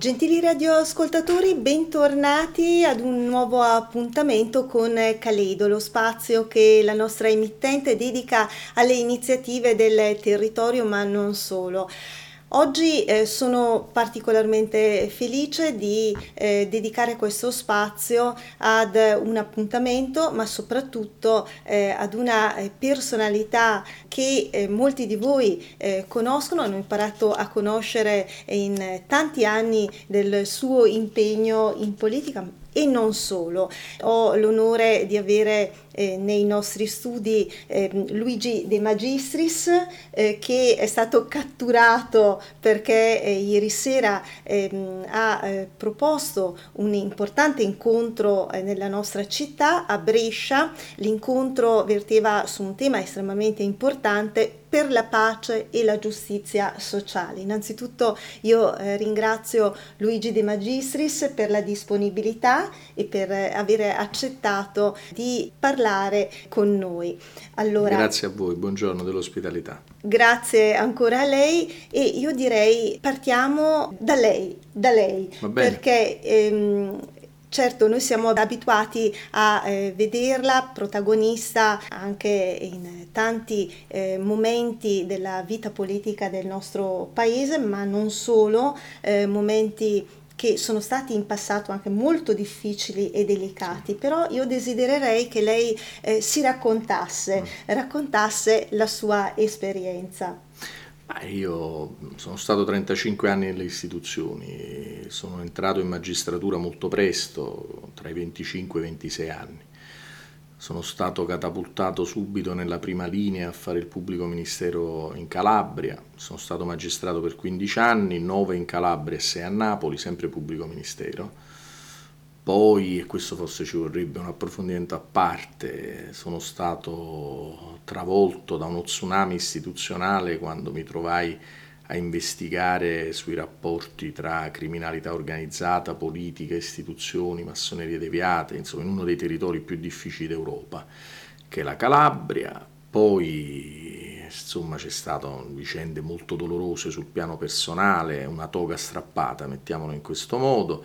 Gentili radioascoltatori, bentornati ad un nuovo appuntamento con Caleido, lo spazio che la nostra emittente dedica alle iniziative del territorio, ma non solo. Oggi eh, sono particolarmente felice di eh, dedicare questo spazio ad un appuntamento, ma soprattutto eh, ad una eh, personalità che eh, molti di voi eh, conoscono, hanno imparato a conoscere in tanti anni del suo impegno in politica, e non solo. Ho l'onore di avere eh, nei nostri studi eh, Luigi De Magistris eh, che è stato catturato perché eh, ieri sera ehm, ha eh, proposto un importante incontro eh, nella nostra città a Brescia. L'incontro verteva su un tema estremamente importante per la pace e la giustizia sociale. Innanzitutto io eh, ringrazio Luigi De Magistris per la disponibilità e per eh, aver accettato di parlare con noi. Allora, grazie a voi, buongiorno dell'ospitalità. Grazie ancora a lei e io direi partiamo da lei, da lei perché ehm, Certo, noi siamo abituati a eh, vederla protagonista anche in tanti eh, momenti della vita politica del nostro paese, ma non solo, eh, momenti che sono stati in passato anche molto difficili e delicati, però io desidererei che lei eh, si raccontasse, mm. raccontasse la sua esperienza. Io sono stato 35 anni nelle istituzioni, sono entrato in magistratura molto presto, tra i 25 e i 26 anni. Sono stato catapultato subito nella prima linea a fare il pubblico ministero in Calabria, sono stato magistrato per 15 anni, 9 in Calabria e 6 a Napoli, sempre pubblico ministero poi, e questo forse ci vorrebbe un approfondimento a parte, sono stato travolto da uno tsunami istituzionale quando mi trovai a investigare sui rapporti tra criminalità organizzata, politica, istituzioni, massonerie deviate, insomma in uno dei territori più difficili d'Europa, che è la Calabria. Poi insomma c'è stato vicende molto dolorose sul piano personale, una toga strappata, mettiamolo in questo modo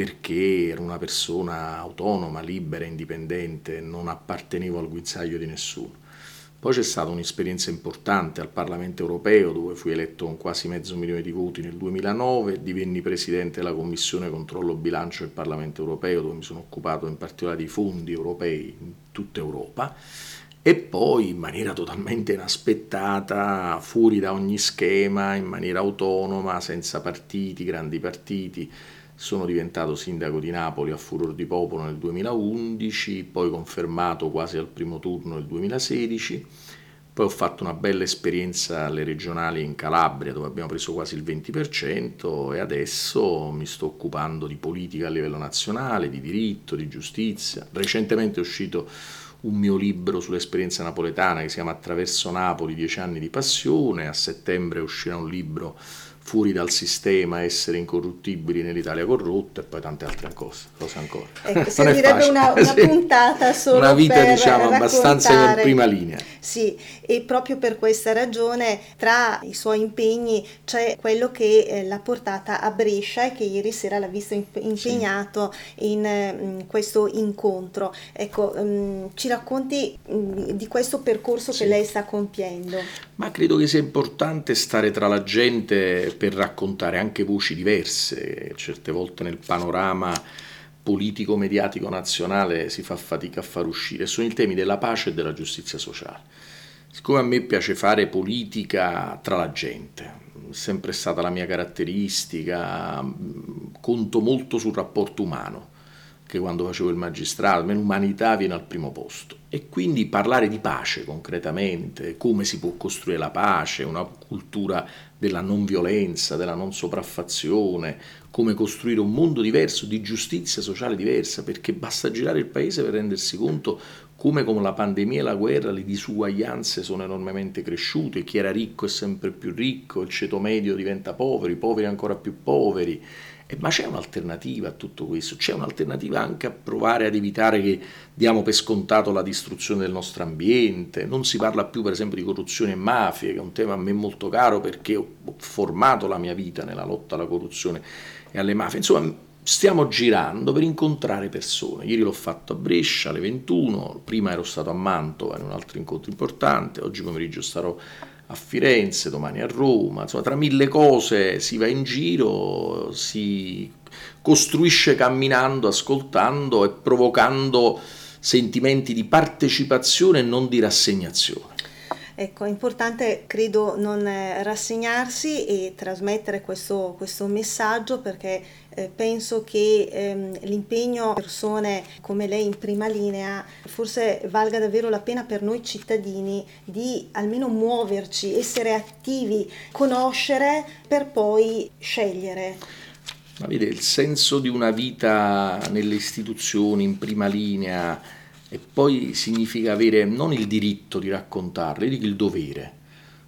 perché ero una persona autonoma, libera, indipendente, non appartenevo al guinzaglio di nessuno. Poi c'è stata un'esperienza importante al Parlamento europeo dove fui eletto con quasi mezzo milione di voti nel 2009, divenni presidente della Commissione Controllo Bilancio del Parlamento europeo dove mi sono occupato in particolare di fondi europei in tutta Europa e poi in maniera totalmente inaspettata, fuori da ogni schema, in maniera autonoma, senza partiti, grandi partiti, sono diventato sindaco di Napoli a furor di popolo nel 2011, poi confermato quasi al primo turno nel 2016, poi ho fatto una bella esperienza alle regionali in Calabria dove abbiamo preso quasi il 20% e adesso mi sto occupando di politica a livello nazionale, di diritto, di giustizia. Recentemente è uscito un mio libro sull'esperienza napoletana che si chiama Attraverso Napoli, dieci anni di passione, a settembre uscirà un libro fuori dal sistema, essere incorruttibili nell'Italia corrotta e poi tante altre cose, cose ancora. Ecco, servirebbe una, una sì. puntata solo Una vita diciamo raccontare. abbastanza in prima linea. Sì, e proprio per questa ragione tra i suoi impegni c'è quello che eh, l'ha portata a Brescia e che ieri sera l'ha visto impegnato sì. in, in, questo incontro. Ecco, um, ci racconti um, di questo percorso sì. che lei sta compiendo. Ma credo che sia importante stare tra la gente per raccontare anche voci diverse, certe volte nel panorama politico-mediatico nazionale si fa fatica a far uscire, sono i temi della pace e della giustizia sociale. Siccome a me piace fare politica tra la gente, è sempre stata la mia caratteristica, conto molto sul rapporto umano, che quando facevo il magistrato, l'umanità viene al primo posto. E quindi parlare di pace concretamente, come si può costruire la pace, una cultura della non violenza, della non sopraffazione, come costruire un mondo diverso, di giustizia sociale diversa, perché basta girare il paese per rendersi conto come con la pandemia e la guerra le disuguaglianze sono enormemente cresciute, chi era ricco è sempre più ricco, il ceto medio diventa povero, i poveri ancora più poveri ma c'è un'alternativa a tutto questo, c'è un'alternativa anche a provare ad evitare che diamo per scontato la, distruzione del nostro ambiente, non si parla più per esempio di corruzione e mafie, che è un tema a me molto caro perché ho formato la mia vita nella lotta alla corruzione e alle mafie. Insomma, stiamo girando per incontrare persone. Ieri l'ho fatto a Brescia alle 21, prima ero stato a Mantova in un altro incontro importante, oggi pomeriggio starò a Firenze, domani a Roma, insomma tra mille cose si va in giro, si costruisce camminando, ascoltando e provocando sentimenti di partecipazione e non di rassegnazione. Ecco, è importante, credo, non eh, rassegnarsi e trasmettere questo, questo messaggio perché eh, penso che ehm, l'impegno persone come lei in prima linea forse valga davvero la pena per noi cittadini di almeno muoverci, essere attivi, conoscere per poi scegliere. Ma vede, il senso di una vita nelle istituzioni in prima linea e poi significa avere non il diritto di raccontarle, dico il dovere.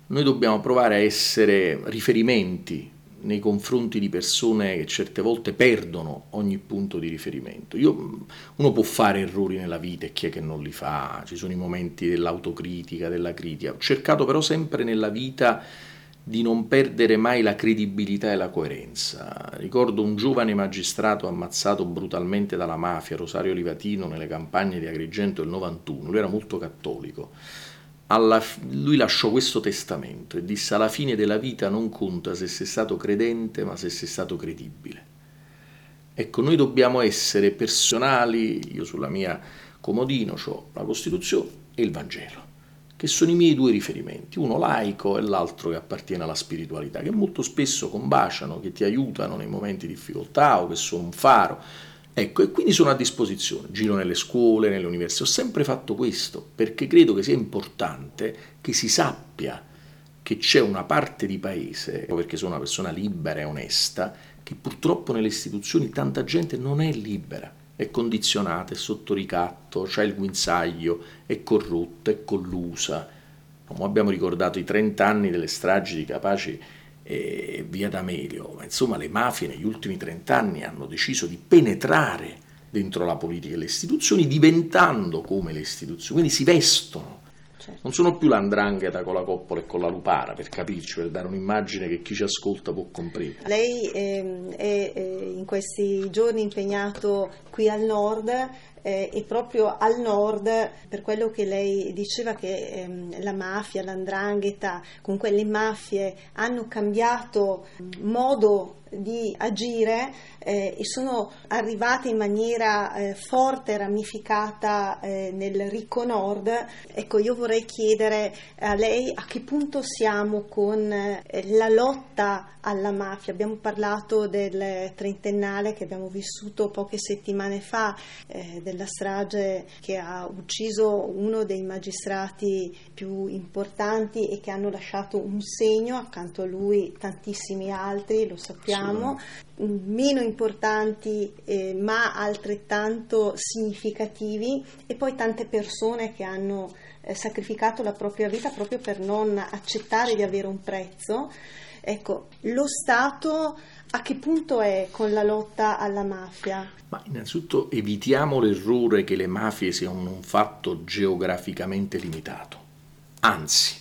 Noi dobbiamo provare a essere riferimenti nei confronti di persone che certe volte perdono ogni punto di riferimento. Io, uno può fare errori nella vita e chi è che non li fa? Ci sono i momenti dell'autocritica, della critica. Ho cercato però sempre nella vita di non perdere mai la credibilità e la coerenza. Ricordo un giovane magistrato ammazzato brutalmente dalla mafia, Rosario Livatino, nelle campagne di Agrigento del 91. Lui era molto cattolico. Alla, lui lasciò questo testamento e disse alla fine della vita non conta se sei stato credente ma se sei stato credibile. Ecco, noi dobbiamo essere personali, io sulla mia comodino ho la Costituzione e il Vangelo che sono i miei due riferimenti, uno laico e l'altro che appartiene alla spiritualità, che molto spesso combaciano, che ti aiutano nei momenti di difficoltà o che sono un faro. Ecco, e quindi sono a disposizione, giro nelle scuole, nelle università, ho sempre fatto questo, perché credo che sia importante che si sappia che c'è una parte di paese, perché sono una persona libera e onesta, che purtroppo nelle istituzioni tanta gente non è libera è condizionata, è sotto ricatto, c'è il guinzaglio, è corrotta, è collusa. Come abbiamo ricordato i 30 anni delle stragi di Capaci e via D'Amelio, ma insomma le mafie negli ultimi 30 anni hanno deciso di penetrare dentro la politica e le istituzioni diventando come le istituzioni, quindi si vestono Certo. Non sono più l'andrangheta con la coppola e con la lupara, per capirci, per dare un'immagine che chi ci ascolta può comprendere. Lei ehm, è, è in questi giorni impegnato qui al nord eh, e proprio al nord, per quello che lei diceva che ehm, la mafia, l'andrangheta, comunque le mafie hanno cambiato modo di agire eh, e sono arrivate in maniera eh, forte ramificata eh, nel ricco nord. Ecco, io vorrei chiedere a lei a che punto siamo con eh, la lotta alla mafia. Abbiamo parlato del trentennale che abbiamo vissuto poche settimane fa, eh, della strage che ha ucciso uno dei magistrati più importanti e che hanno lasciato un segno, accanto a lui tantissimi altri, lo sappiamo, meno importanti eh, ma altrettanto significativi e poi tante persone che hanno eh, sacrificato la propria vita proprio per non accettare di avere un prezzo. Ecco, lo Stato a che punto è con la lotta alla mafia? Ma innanzitutto evitiamo l'errore che le mafie siano un fatto geograficamente limitato. Anzi,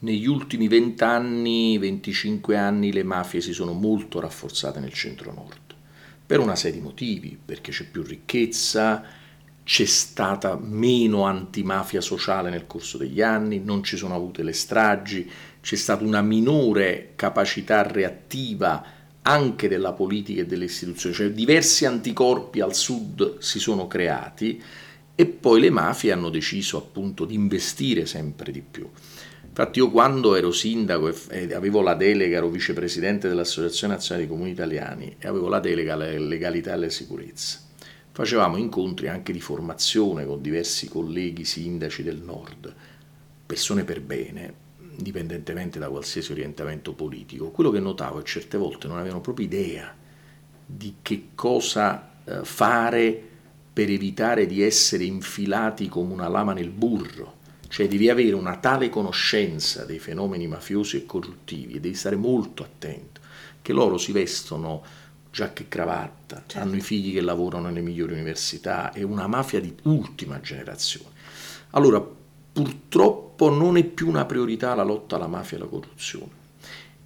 negli ultimi 20 anni, 25 anni, le mafie si sono molto rafforzate nel centro-nord, per una serie di motivi, perché c'è più ricchezza, c'è stata meno antimafia sociale nel corso degli anni, non ci sono avute le stragi, c'è stata una minore capacità reattiva anche della politica e delle istituzioni, cioè diversi anticorpi al sud si sono creati e poi le mafie hanno deciso appunto di investire sempre di più. Infatti io quando ero sindaco e avevo la delega, ero vicepresidente dell'Associazione Nazionale dei Comuni Italiani e avevo la delega alla legalità e alla sicurezza, facevamo incontri anche di formazione con diversi colleghi sindaci del nord, persone per bene, indipendentemente da qualsiasi orientamento politico. Quello che notavo è che certe volte non avevano proprio idea di che cosa eh, fare per evitare di essere infilati come una lama nel burro cioè devi avere una tale conoscenza dei fenomeni mafiosi e corruttivi e devi stare molto attento, che loro si vestono giacca e cravatta, certo. hanno i figli che lavorano nelle migliori università, è una mafia di ultima generazione. Allora, purtroppo non è più una priorità la lotta alla mafia e alla corruzione.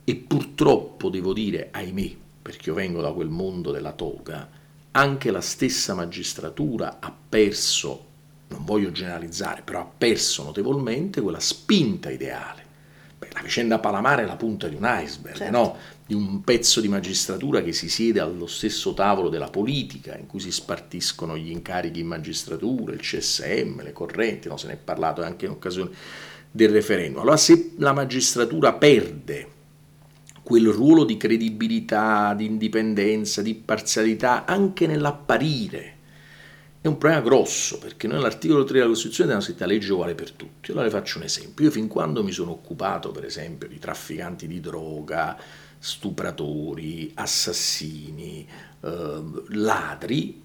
E purtroppo devo dire, ahimè, perché io vengo da quel mondo della toga, anche la stessa magistratura ha perso, non voglio generalizzare, però ha perso notevolmente quella spinta ideale. Beh, la vicenda Palamare è la punta di un iceberg, certo. no? Di un pezzo di magistratura che si siede allo stesso tavolo della politica, in cui si spartiscono gli incarichi in magistratura, il CSM, le correnti, no? se ne è parlato anche in occasione del referendum. Allora se la magistratura perde quel ruolo di credibilità, di indipendenza, di parzialità, anche nell'apparire. È un problema grosso, perché noi nell'articolo 3 della Costituzione abbiamo scritto la legge uguale per tutti. Allora le faccio un esempio. Io fin quando mi sono occupato, per esempio, di trafficanti di droga, stupratori, assassini, eh, ladri,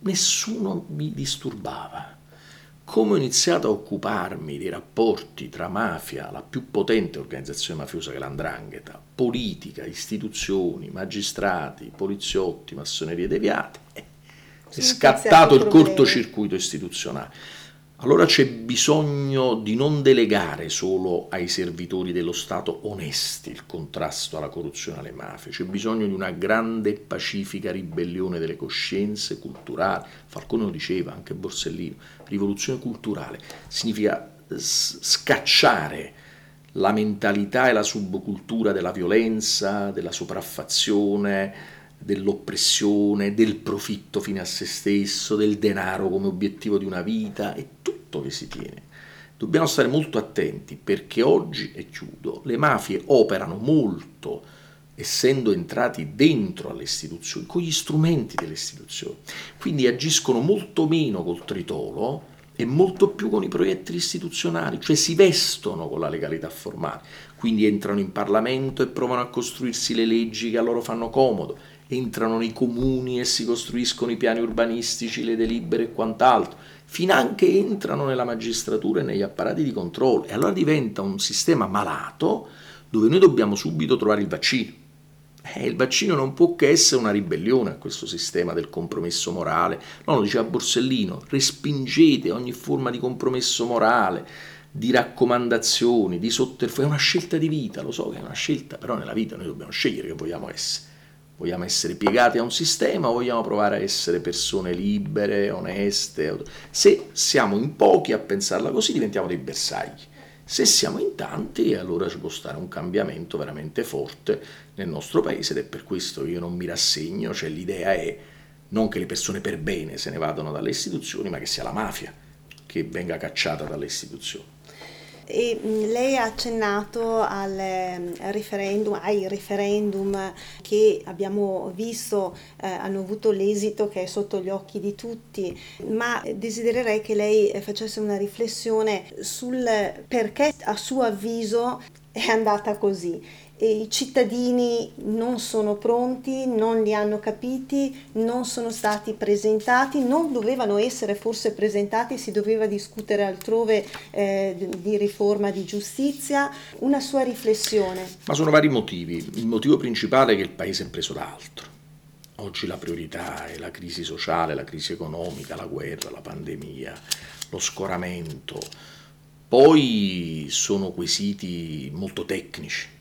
nessuno mi disturbava come ho iniziato a occuparmi dei rapporti tra mafia, la più potente organizzazione mafiosa che l'andrangheta, politica, istituzioni, magistrati, poliziotti, massonerie deviate, è scattato il cortocircuito istituzionale. Allora c'è bisogno di non delegare solo ai servitori dello Stato onesti il contrasto alla corruzione e alle mafie, c'è bisogno di una grande e pacifica ribellione delle coscienze culturali. Falcone lo diceva, anche Borsellino, rivoluzione culturale significa scacciare la mentalità e la subcultura della violenza, della sopraffazione, dell'oppressione, del profitto fine a se stesso, del denaro come obiettivo di una vita, è tutto che si tiene. Dobbiamo stare molto attenti perché oggi, e chiudo, le mafie operano molto essendo entrati dentro alle istituzioni, con gli strumenti delle istituzioni. Quindi agiscono molto meno col tritolo e molto più con i proiettili istituzionali, cioè si vestono con la legalità formale. Quindi entrano in Parlamento e provano a costruirsi le leggi che a loro fanno comodo entrano nei comuni e si costruiscono i piani urbanistici, le delibere e quant'altro, fin anche entrano nella magistratura e negli apparati di controllo. E allora diventa un sistema malato dove noi dobbiamo subito trovare il vaccino. Eh, il vaccino non può che essere una ribellione a questo sistema del compromesso morale. No, lo diceva Borsellino, respingete ogni forma di compromesso morale, di raccomandazioni, di sotterfugio. È una scelta di vita, lo so che è una scelta, però nella vita noi dobbiamo scegliere che vogliamo essere Vogliamo essere piegati a un sistema o vogliamo provare a essere persone libere, oneste? Se siamo in pochi a pensarla così diventiamo dei bersagli. Se siamo in tanti allora ci può stare un cambiamento veramente forte nel nostro paese ed è per questo che io non mi rassegno, cioè l'idea è non che le persone per bene se ne vadano dalle istituzioni, ma che sia la mafia che venga cacciata dalle istituzioni. E mm, lei ha accennato al mm, referendum, ai referendum che abbiamo visto eh, hanno avuto l'esito che è sotto gli occhi di tutti, ma desidererei che lei facesse una riflessione sul perché a suo avviso è andata così i cittadini non sono pronti, non li hanno capiti, non sono stati presentati, non dovevano essere forse presentati, si doveva discutere altrove eh, di riforma di giustizia. Una sua riflessione. Ma sono vari motivi. Il motivo principale è che il Paese è preso da altro. Oggi la priorità è la crisi sociale, la crisi economica, la guerra, la pandemia, lo scoramento. Poi sono quesiti molto tecnici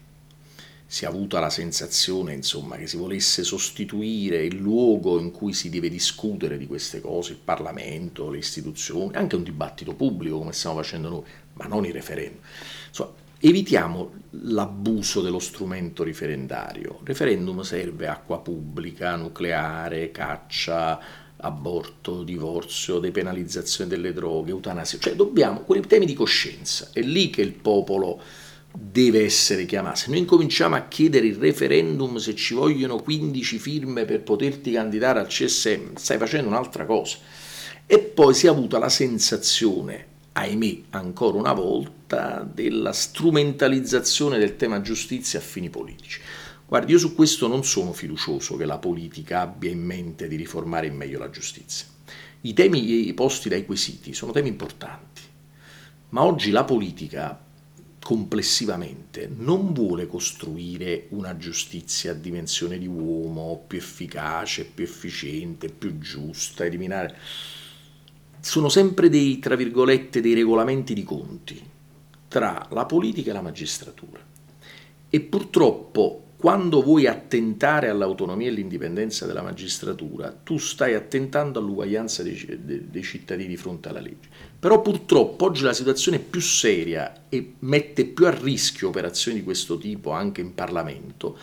si è avuta la sensazione insomma, che si volesse sostituire il luogo in cui si deve discutere di queste cose, il Parlamento, le istituzioni, anche un dibattito pubblico come stiamo facendo noi, ma non i referendum. Insomma, evitiamo l'abuso dello strumento referendario. Il referendum serve acqua pubblica, nucleare, caccia, aborto, divorzio, depenalizzazione delle droghe, eutanasia, cioè dobbiamo, quei temi di coscienza, è lì che il popolo deve essere chiamata. Se noi incominciamo a chiedere il referendum se ci vogliono 15 firme per poterti candidare al CSM, stai facendo un'altra cosa. E poi si è avuta la sensazione, ahimè, ancora una volta, della strumentalizzazione del tema giustizia a fini politici. Guardi, io su questo non sono fiducioso che la politica abbia in mente di riformare in meglio la giustizia. I temi posti dai quesiti sono temi importanti, ma oggi la politica complessivamente non vuole costruire una giustizia a dimensione di uomo più efficace, più efficiente, più giusta, eliminare... Sono sempre dei, tra virgolette, dei regolamenti di conti tra la politica e la magistratura. E purtroppo quando vuoi attentare all'autonomia e all'indipendenza della magistratura, tu stai attentando all'uguaglianza dei, dei, dei, cittadini di fronte alla legge. Però purtroppo oggi la situazione è più seria e mette più a rischio operazioni di questo tipo anche in Parlamento,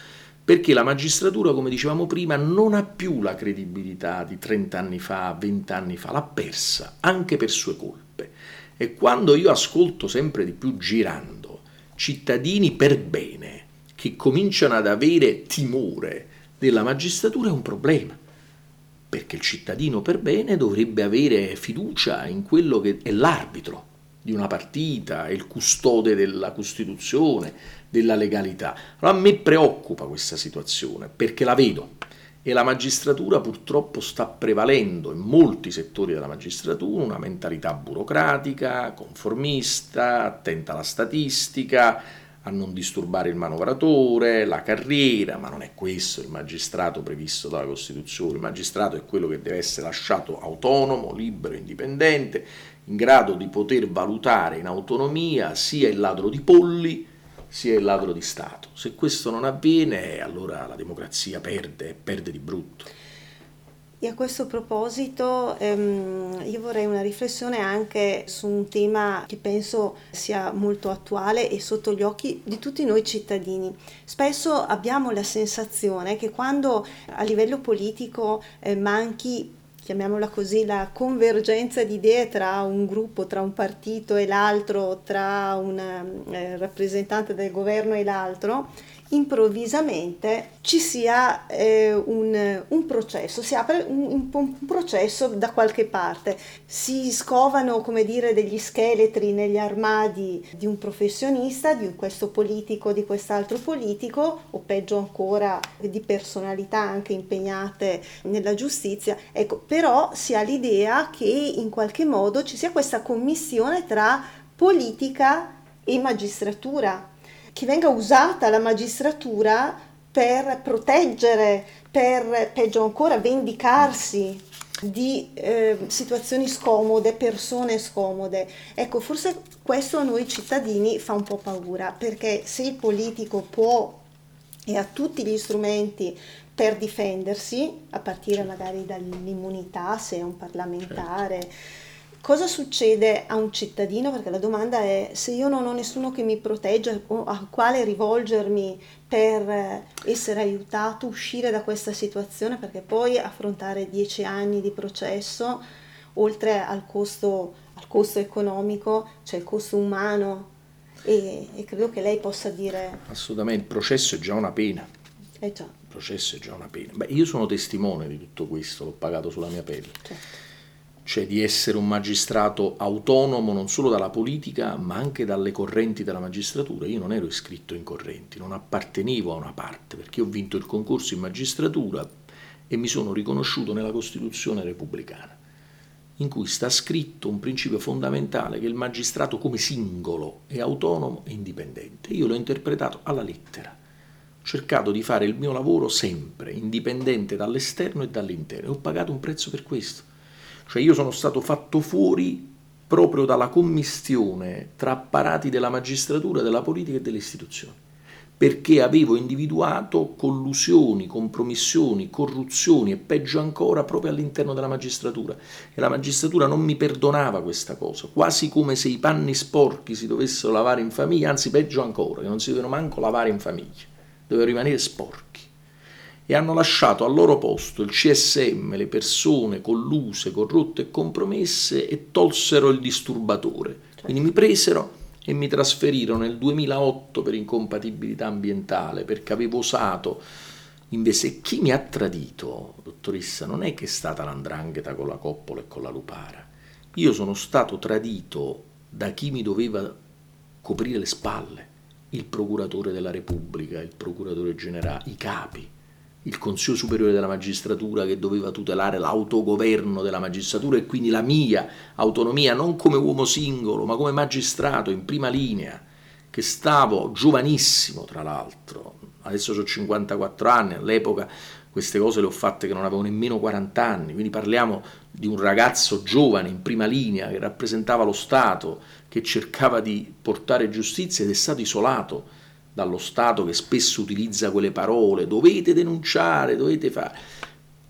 perché la magistratura, come dicevamo prima, non ha più la credibilità di 30 anni fa, 20 anni fa, l'ha persa, anche per sue colpe. E quando io ascolto sempre di più girando cittadini per bene, che cominciano ad avere timore della magistratura è un problema, perché il cittadino per bene dovrebbe avere fiducia in quello che è l'arbitro di una partita, è il custode della Costituzione, della legalità. Allora a me preoccupa questa situazione, perché la vedo e la magistratura purtroppo sta prevalendo in molti settori della magistratura una mentalità burocratica, conformista, attenta alla statistica, a non disturbare il manovratore, la carriera, ma non è questo il magistrato previsto dalla Costituzione. Il magistrato è quello che deve essere lasciato autonomo, libero, indipendente, in grado di poter valutare in autonomia sia il ladro di polli sia il ladro di Stato. Se questo non avviene, allora la democrazia perde, perde di brutto. E a questo proposito ehm, io vorrei una riflessione anche su un tema che penso sia molto attuale e sotto gli occhi di tutti noi cittadini. Spesso abbiamo la sensazione che quando a livello politico eh, manchi chiamiamola così, la convergenza di idee tra un gruppo, tra un partito e l'altro, tra un eh, rappresentante del governo e l'altro, improvvisamente ci sia eh, un, un, processo, si apre un, un, processo da qualche parte, si scovano come dire degli scheletri negli armadi di un professionista, di questo politico, di quest'altro politico o peggio ancora di personalità anche impegnate nella giustizia, ecco, però si ha l'idea che in qualche modo ci sia questa commissione tra politica e magistratura che venga usata la magistratura per proteggere, per peggio ancora vendicarsi di eh, situazioni scomode, persone scomode. Ecco, forse questo a noi cittadini fa un po' paura, perché se il politico può e ha tutti gli strumenti per difendersi, a partire magari dall'immunità se è un parlamentare, certo Cosa succede a un cittadino? Perché la domanda è se io non ho nessuno che mi protegge o a quale rivolgermi per eh, essere aiutato uscire da questa situazione, perché poi affrontare dieci anni di processo, oltre al costo, al costo economico, c'è il costo umano e, e, credo che lei possa dire... Assolutamente, il processo è già una pena. Eh già. Il processo è già una pena. Beh, io sono testimone di tutto questo, l'ho pagato sulla mia pelle. Certo cioè di essere un magistrato autonomo non solo dalla politica ma anche dalle correnti della magistratura. Io non ero iscritto in correnti, non appartenevo a una parte perché ho vinto il concorso in magistratura e mi sono riconosciuto nella Costituzione repubblicana, in cui sta scritto un principio fondamentale che il magistrato come singolo è autonomo e indipendente. Io l'ho interpretato alla lettera. Ho cercato di fare il mio lavoro sempre, indipendente dall'esterno e dall'interno, e ho pagato un prezzo per questo cioè io sono stato fatto fuori proprio dalla commistione tra apparati della magistratura, della politica e delle istituzioni, perché avevo individuato collusioni, compromissioni, corruzioni e peggio ancora proprio all'interno della magistratura. E la magistratura non mi perdonava questa cosa, quasi come se i panni sporchi si dovessero lavare in famiglia, anzi peggio ancora, che non si devono manco lavare in famiglia, dovevano rimanere sporchi e hanno lasciato al loro posto il CSM, le persone colluse, corrotte e compromesse e tolsero il disturbatore. Quindi mi presero e mi trasferirono nel 2008 per incompatibilità ambientale perché avevo osato invece chi mi ha tradito, dottoressa, non è che è stata l'andrangheta con la coppola e con la lupara. Io sono stato tradito da chi mi doveva coprire le spalle, il procuratore della Repubblica, il procuratore generale, i capi il Consiglio Superiore della Magistratura che doveva tutelare l'autogoverno della magistratura e quindi la mia autonomia non come uomo singolo ma come magistrato in prima linea che stavo giovanissimo tra l'altro, adesso ho 54 anni, all'epoca queste cose le ho fatte che non avevo nemmeno 40 anni, quindi parliamo di un ragazzo giovane in prima linea che rappresentava lo Stato, che cercava di portare giustizia ed è stato isolato dallo Stato che spesso utilizza quelle parole, dovete denunciare, dovete fare.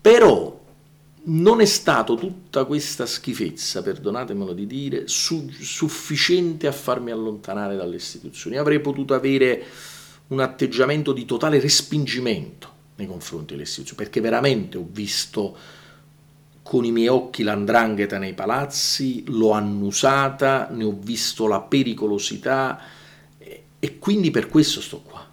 Però non è stato tutta questa schifezza, perdonatemelo di dire, su- sufficiente a farmi allontanare dalle istituzioni. Avrei potuto avere un atteggiamento di totale respingimento nei confronti delle istituzioni, perché veramente ho visto con i miei occhi l'andrangheta nei palazzi, l'ho annusata, ne ho visto la pericolosità e quindi per questo sto qua,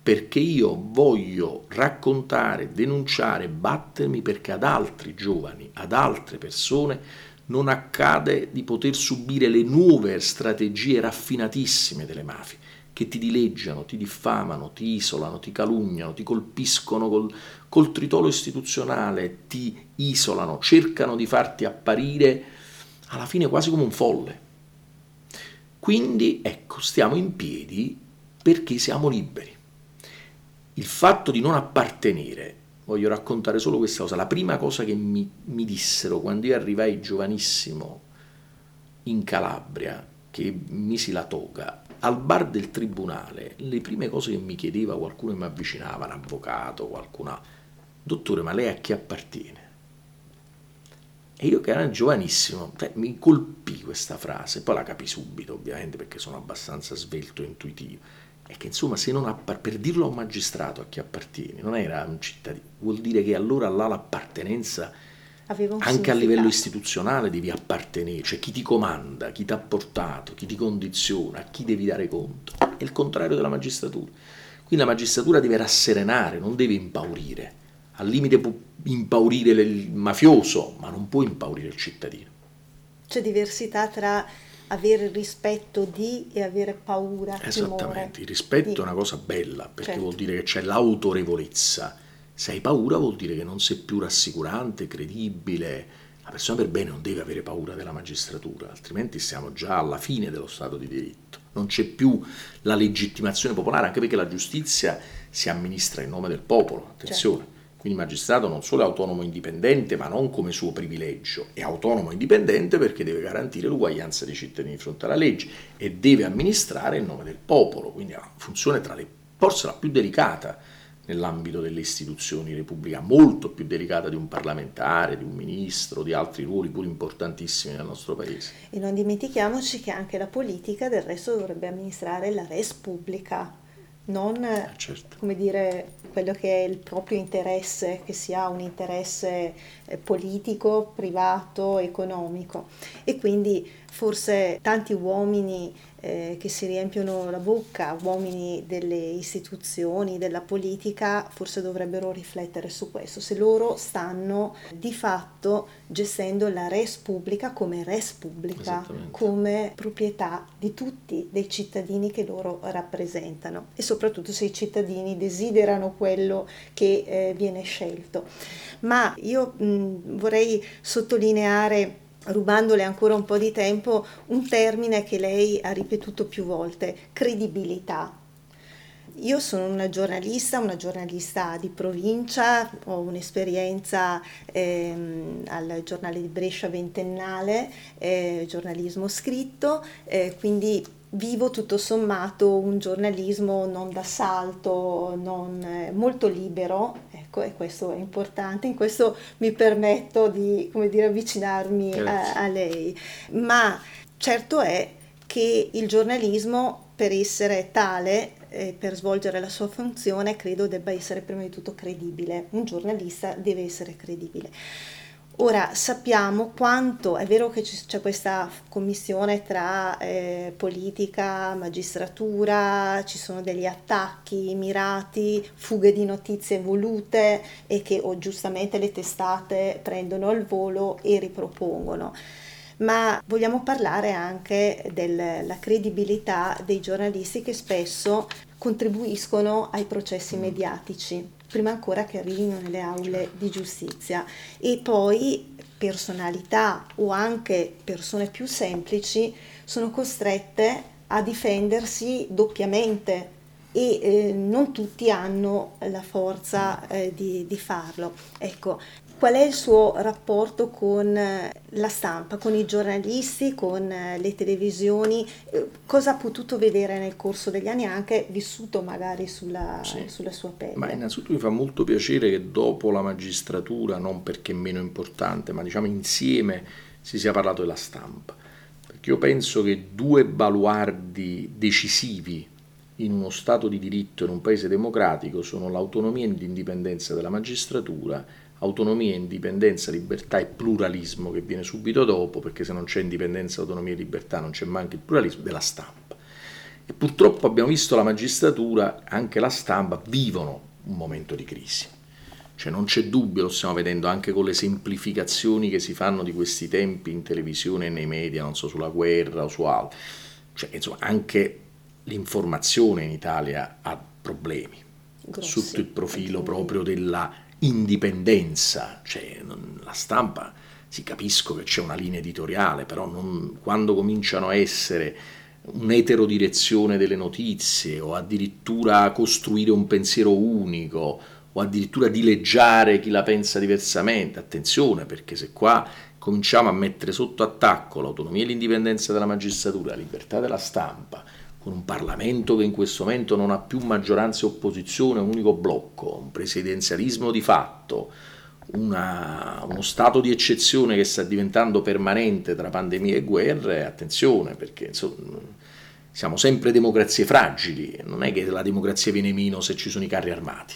perché io voglio raccontare, denunciare, battermi perché ad altri giovani, ad altre persone non accade di poter subire le nuove strategie raffinatissime delle mafie che ti dileggiano, ti diffamano, ti isolano, ti calunniano, ti colpiscono col, col tritolo istituzionale, ti isolano, cercano di farti apparire alla fine quasi come un folle. Quindi ecco, stiamo in piedi perché siamo liberi. Il fatto di non appartenere, voglio raccontare solo questa cosa, la prima cosa che mi, mi dissero quando io arrivai giovanissimo in Calabria, che misi la toga, al bar del tribunale, le prime cose che mi chiedeva qualcuno che mi avvicinava, un avvocato, qualcuno, dottore, ma lei a chi appartiene? E io che ero giovanissimo, cioè, mi colpì questa frase, poi la capì subito ovviamente perché sono abbastanza svelto e intuitivo, è che insomma se non appar- per dirlo a un magistrato a chi appartiene, non era un cittadino, vuol dire che allora là l'appartenenza anche a livello istituzionale devi appartenere, cioè chi ti comanda, chi ti ha portato, chi ti condiziona, a chi devi dare conto. È il contrario della magistratura. Quindi la magistratura deve rasserenare, non deve impaurire. Al limite può impaurire il mafioso, ma non può impaurire il cittadino. C'è diversità tra avere rispetto di e avere paura. Esattamente, il rispetto di. è una cosa bella perché certo. vuol dire che c'è l'autorevolezza se hai paura vuol dire che non sei più rassicurante, credibile. La persona per bene non deve avere paura della magistratura, altrimenti siamo già alla fine dello Stato di diritto. Non c'è più la legittimazione popolare, anche perché la giustizia si amministra in nome del popolo, attenzione. Certo. Quindi il magistrato non solo è autonomo e indipendente, ma non come suo privilegio, è autonomo e indipendente perché deve garantire l'uguaglianza dei cittadini di fronte alla legge e deve amministrare in nome del popolo, quindi ha una funzione tra le forse la più delicata nell'ambito delle istituzioni repubblicane, molto più delicata di un parlamentare, di un ministro, di altri ruoli pur importantissimi nel nostro paese. E non dimentichiamoci che anche la politica del resto dovrebbe amministrare la res pubblica, non eh, certo. come dire quello che è il proprio interesse, che sia un interesse eh, politico, privato, economico. E quindi forse tanti uomini eh, che si riempiono la bocca, uomini delle istituzioni, della politica, forse dovrebbero riflettere su questo, se loro stanno di fatto gestendo la res pubblica come res pubblica, come proprietà di tutti, dei cittadini che loro rappresentano. E soprattutto se i cittadini desiderano quello che eh, viene scelto. Ma io mh, vorrei sottolineare rubandole ancora un po' di tempo, un termine che lei ha ripetuto più volte, credibilità. Io sono una giornalista, una giornalista di provincia, ho un'esperienza ehm, al giornale di Brescia ventennale, eh, giornalismo scritto, eh, quindi vivo tutto sommato un giornalismo non d'assalto, non, eh, molto libero, ecco, e questo è importante, in questo mi permetto di dire, avvicinarmi a, a lei, ma certo è che il giornalismo per essere tale eh, per svolgere la sua funzione credo debba essere prima di tutto credibile. Un giornalista deve essere credibile. Ora sappiamo quanto è vero che c'è questa commissione tra eh, politica, magistratura, ci sono degli attacchi mirati, fughe di notizie volute e che oh, giustamente le testate prendono al volo e ripropongono. Ma vogliamo parlare anche della credibilità dei giornalisti che spesso contribuiscono ai processi mm. mediatici prima ancora che arrivino nelle aule di giustizia e poi personalità o anche persone più semplici sono costrette a difendersi doppiamente e eh, non tutti hanno la forza eh, di, di, farlo. Ecco, qual è il suo rapporto con eh, la stampa, con i giornalisti, con eh, le televisioni? Eh, cosa ha potuto vedere nel corso degli anni, anche vissuto magari sulla, sì. sulla sua pelle? Ma innanzitutto mi fa molto piacere che dopo la magistratura, non perché meno importante, ma diciamo insieme si sia parlato della stampa. Perché io penso che due baluardi decisivi in uno Stato di diritto, in un paese democratico, sono l'autonomia e l'indipendenza della magistratura, autonomia, indipendenza, libertà e pluralismo che viene subito dopo, perché se non c'è indipendenza, autonomia e libertà non c'è manco il pluralismo della stampa. E purtroppo abbiamo visto la magistratura, anche la stampa, vivono un momento di crisi. Cioè non c'è dubbio, lo stiamo vedendo anche con le semplificazioni che si fanno di questi tempi in televisione e nei media, non so, sulla guerra o su altro. Cioè, insomma, anche l'informazione in Italia ha problemi Grossi, sotto il profilo proprio della indipendenza, cioè la stampa, si capisco che c'è una linea editoriale, però non, quando cominciano a essere un'eterodirezione delle notizie o addirittura costruire un pensiero unico o addirittura dileggiare chi la pensa diversamente, attenzione perché se qua cominciamo a mettere sotto attacco l'autonomia e l'indipendenza della magistratura, la libertà della stampa, con un Parlamento che in questo momento non ha più maggioranza e opposizione, un unico blocco, un presidenzialismo di fatto, una, uno stato di eccezione che sta diventando permanente tra pandemie e guerre, attenzione perché insomma, siamo sempre democrazie fragili, non è che la democrazia viene meno se ci sono i carri armati,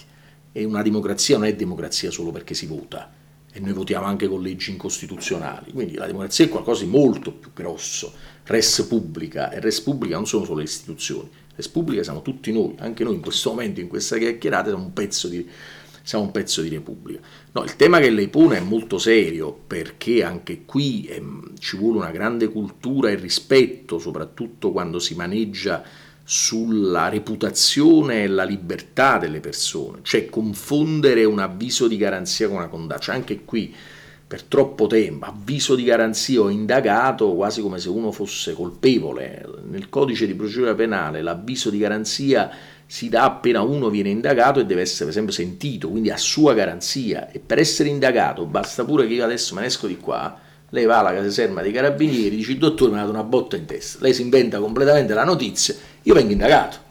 e una democrazia non è democrazia solo perché si vota, e noi votiamo anche con leggi incostituzionali, quindi la democrazia è qualcosa di molto più grosso. Res pubblica, e res pubblica non sono solo le istituzioni, res pubblica siamo tutti noi, anche noi in questo momento, in questa chiacchierata, siamo un pezzo di, un pezzo di Repubblica. No, il tema che lei pone è molto serio perché anche qui ehm, ci vuole una grande cultura e rispetto, soprattutto quando si maneggia sulla reputazione e la libertà delle persone, cioè confondere un avviso di garanzia con una condanna, cioè anche qui per troppo tempo, avviso di garanzia o indagato, quasi come se uno fosse colpevole. Nel codice di procedura penale l'avviso di garanzia si dà appena uno viene indagato e deve essere per esempio sentito, quindi a sua garanzia. E per essere indagato basta pure che io adesso me ne esco di qua, lei va alla caserma dei carabinieri, dice il dottore mi ha dato una botta in testa, lei si inventa completamente la notizia, io vengo indagato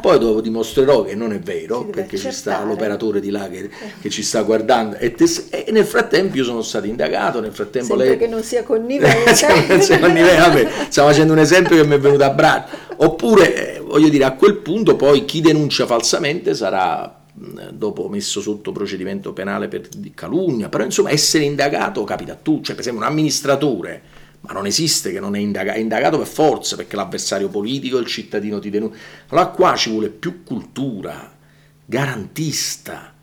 poi dopo dimostrerò che non è vero, perché accettare. ci sta l'operatore di là che, che ci sta guardando e, te, e, nel frattempo io sono stato indagato, nel frattempo Sempre lei... che non sia connivente. stiamo facendo un esempio che mi è venuto a braccio. Oppure, eh, voglio dire, a quel punto poi chi denuncia falsamente sarà dopo messo sotto procedimento penale per calunnia, però insomma essere indagato capita a tutti, cioè per esempio un amministratore ma non esiste che non è indagato, è indagato per forza perché l'avversario politico, il cittadino ti denuncia. Allora qua ci vuole più cultura garantista,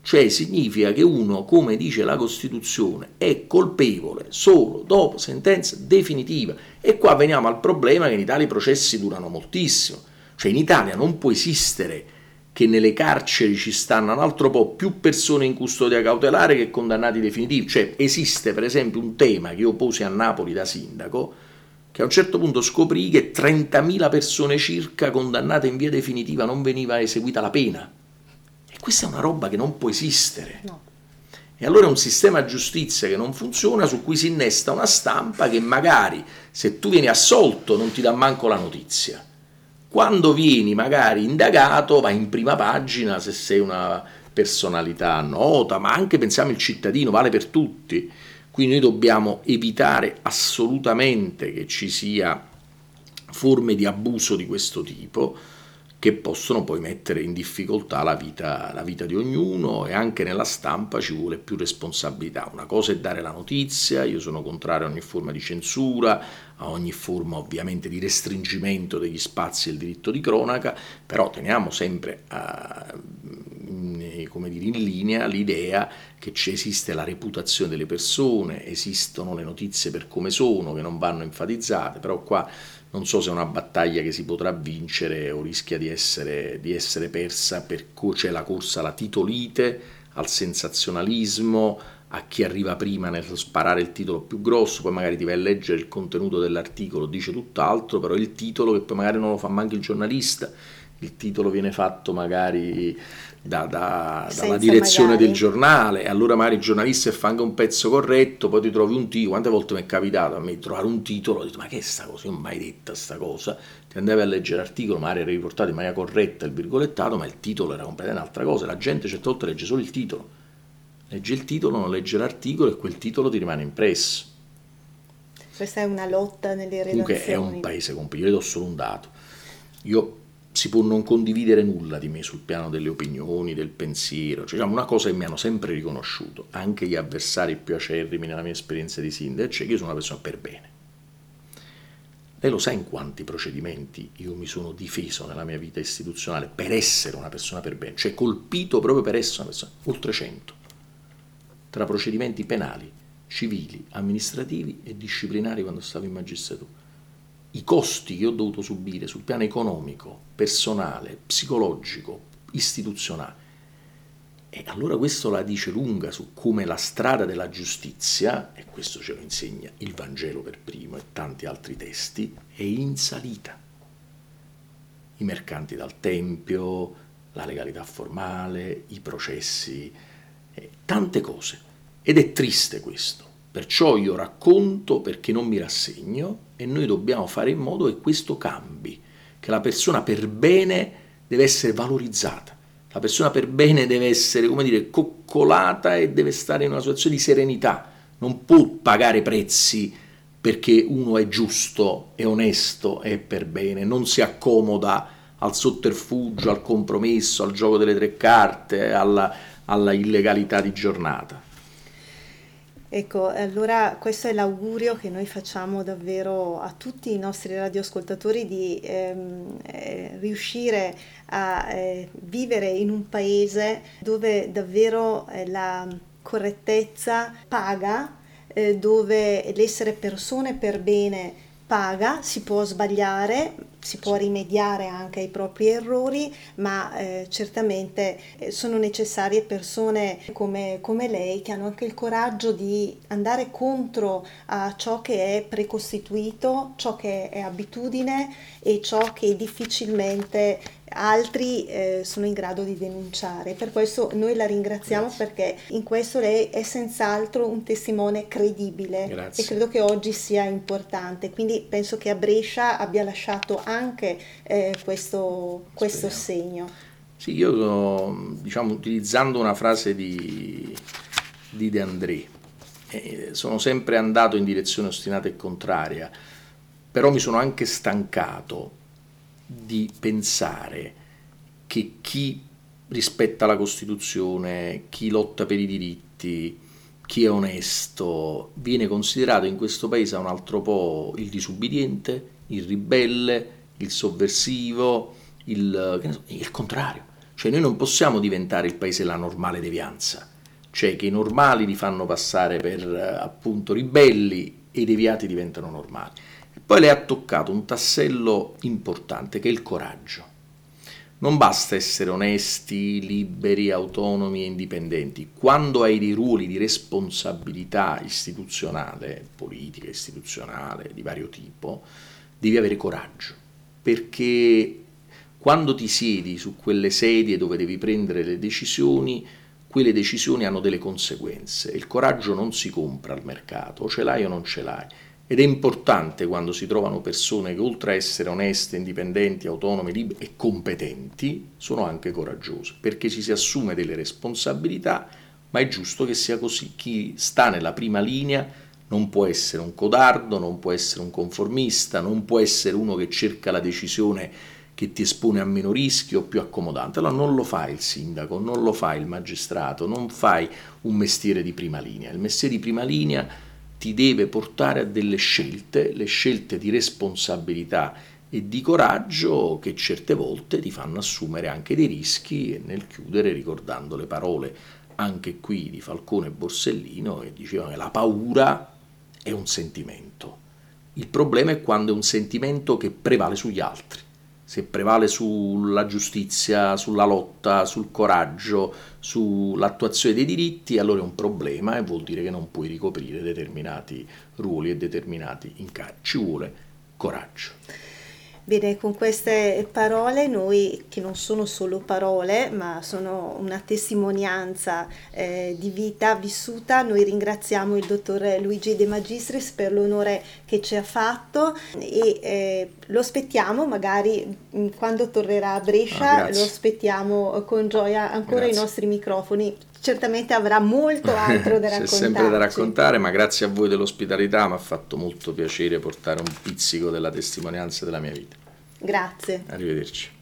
cioè significa che uno, come dice la Costituzione, è colpevole solo dopo sentenza definitiva. E qua veniamo al problema che in Italia i processi durano moltissimo, cioè in Italia non può esistere che nelle carceri ci stanno un altro po' più persone in custodia cautelare che condannati definitivi. Cioè esiste per esempio un tema che io posi a Napoli da sindaco, che a un certo punto scoprì che 30.000 persone circa condannate in via definitiva non veniva eseguita la pena. E questa è una roba che non può esistere. No. E allora è un sistema giustizia che non funziona, su cui si innesta una stampa che magari se tu vieni assolto non ti dà manco la notizia quando vieni magari indagato vai in prima pagina se sei una personalità nota, ma anche pensiamo il cittadino, vale per tutti. Quindi noi dobbiamo evitare assolutamente che ci sia forme di abuso di questo tipo che possono poi mettere in difficoltà la vita, la vita, di ognuno e anche nella stampa ci vuole più responsabilità. Una cosa è dare la notizia, io sono contrario a ogni forma di censura, a ogni forma ovviamente di restringimento degli spazi del diritto di cronaca, però teniamo sempre in, come dire, in linea l'idea che esiste la reputazione delle persone, esistono le notizie per come sono, che non vanno enfatizzate, però qua non so se è una battaglia che si potrà vincere o rischia di essere, di essere persa perché c'è la corsa alla titolite, al sensazionalismo, a chi arriva prima nel sparare il titolo più grosso, poi magari ti vai a leggere il contenuto dell'articolo, dice tutt'altro, però il titolo che poi magari non lo fa manco il giornalista, il titolo viene fatto magari da, da, dalla direzione magari. del giornale, allora magari il giornalista fa anche un pezzo corretto, poi ti trovi un titolo, quante volte mi è capitato a me di trovare un titolo, ho detto ma che è sta cosa, io non ho mai detta sta cosa, ti andavi a leggere l'articolo, magari era riportato in maniera corretta il virgolettato, ma il titolo era completamente un'altra cosa, la gente certe volte legge solo il titolo, legge il titolo, non legge l'articolo e quel titolo ti rimane impresso. Questa è una lotta nelle relazioni. Comunque è un paese complicato, io do solo un dato. Io si può non condividere nulla di me sul piano delle opinioni, del pensiero, cioè, diciamo, una cosa che mi hanno sempre riconosciuto, anche gli avversari più acerrimi nella mia esperienza di sindaco, cioè che io sono una persona per bene. Lei lo sa in quanti procedimenti io mi sono difeso nella mia vita istituzionale per essere una persona per bene, cioè colpito proprio per essere una persona, oltre 100, tra procedimenti penali, civili, amministrativi e disciplinari quando stavo in magistratura i costi che ho dovuto subire sul piano economico, personale, psicologico, istituzionale. E allora questo la dice lunga su come la strada della giustizia, e questo ce lo insegna il Vangelo per primo e tanti altri testi, è in salita. I mercanti dal Tempio, la legalità formale, i processi, eh, tante cose. Ed è triste questo, Perciò io racconto perché non mi rassegno e noi dobbiamo fare in modo che questo cambi, che la persona per bene deve essere valorizzata, la persona per bene deve essere, come dire, coccolata e deve stare in una situazione di serenità, non può pagare prezzi perché uno è giusto, è onesto, è per bene, non si accomoda al sotterfugio, al compromesso, al gioco delle tre carte, alla, alla illegalità di giornata. Ecco, allora questo è l'augurio che noi facciamo davvero a tutti i nostri radioascoltatori di ehm, eh, riuscire a eh, vivere in un paese dove davvero eh, la correttezza paga, eh, dove l'essere persone per bene paga, si può sbagliare, si può rimediare anche ai propri errori, ma eh, certamente eh, sono necessarie persone come, come, lei che hanno anche il coraggio di andare contro a ciò che è precostituito, ciò che è abitudine e ciò che difficilmente altri eh, sono in grado di denunciare. Per questo noi la ringraziamo Grazie. perché in questo lei è senz'altro un testimone credibile Grazie. e credo che oggi sia importante. Quindi penso che a Brescia abbia lasciato anche eh, questo, questo segno. Sì, io diciamo utilizzando una frase di, di De André, eh, sono sempre andato in direzione ostinata e contraria, però mi sono anche stancato di pensare che chi rispetta la Costituzione, chi lotta per i diritti, chi è onesto, viene considerato in questo paese un altro po' il disubbidiente, il ribelle, il sovversivo, il, so, il contrario. Cioè noi non possiamo diventare il paese la normale devianza, cioè che i normali li fanno passare per appunto ribelli e i deviati diventano normali. Poi lei ha toccato un tassello importante che è il coraggio. Non basta essere onesti, liberi, autonomi e indipendenti. Quando hai dei ruoli di responsabilità istituzionale, politica, istituzionale, di vario tipo, devi avere coraggio. Perché quando ti siedi su quelle sedie dove devi prendere le decisioni, quelle decisioni hanno delle conseguenze. Il coraggio non si compra al mercato, o ce l'hai o non ce l'hai. Ed è importante quando si trovano persone che oltre a essere oneste, indipendenti, autonome, libere e competenti, sono anche coraggiose, perché ci si assume delle responsabilità, ma è giusto che sia così. Chi sta nella prima linea non può essere un codardo, non può essere un conformista, non può essere uno che cerca la decisione che ti espone a meno rischio o più accomodante. Allora non lo fa il sindaco, non lo fa il magistrato, non fai un mestiere di prima linea. Il mestiere di prima linea ti deve portare a delle scelte, le scelte di responsabilità e di coraggio che certe volte ti fanno assumere anche dei rischi e nel chiudere ricordando le parole anche qui di Falcone e Borsellino che dicevano che la paura è un sentimento. Il problema è quando è un sentimento che prevale sugli altri. Se prevale sulla giustizia, sulla lotta, sul coraggio, sull'attuazione dei diritti, allora è un problema e vuol dire che non puoi ricoprire determinati ruoli e determinati incarichi. Ci vuole coraggio. Bene, con queste parole noi, che non sono solo parole, ma sono una testimonianza eh, di vita vissuta, noi ringraziamo il dottor Luigi De Magistris per l'onore che ci ha fatto e eh, lo aspettiamo magari mm, quando tornerà a Brescia, ah, lo aspettiamo con gioia ancora ai nostri microfoni certamente avrà molto altro da raccontare. C'è sempre da raccontare, ma grazie a voi dell'ospitalità mi ha fatto molto piacere portare un pizzico della testimonianza della mia vita. Grazie. Arrivederci.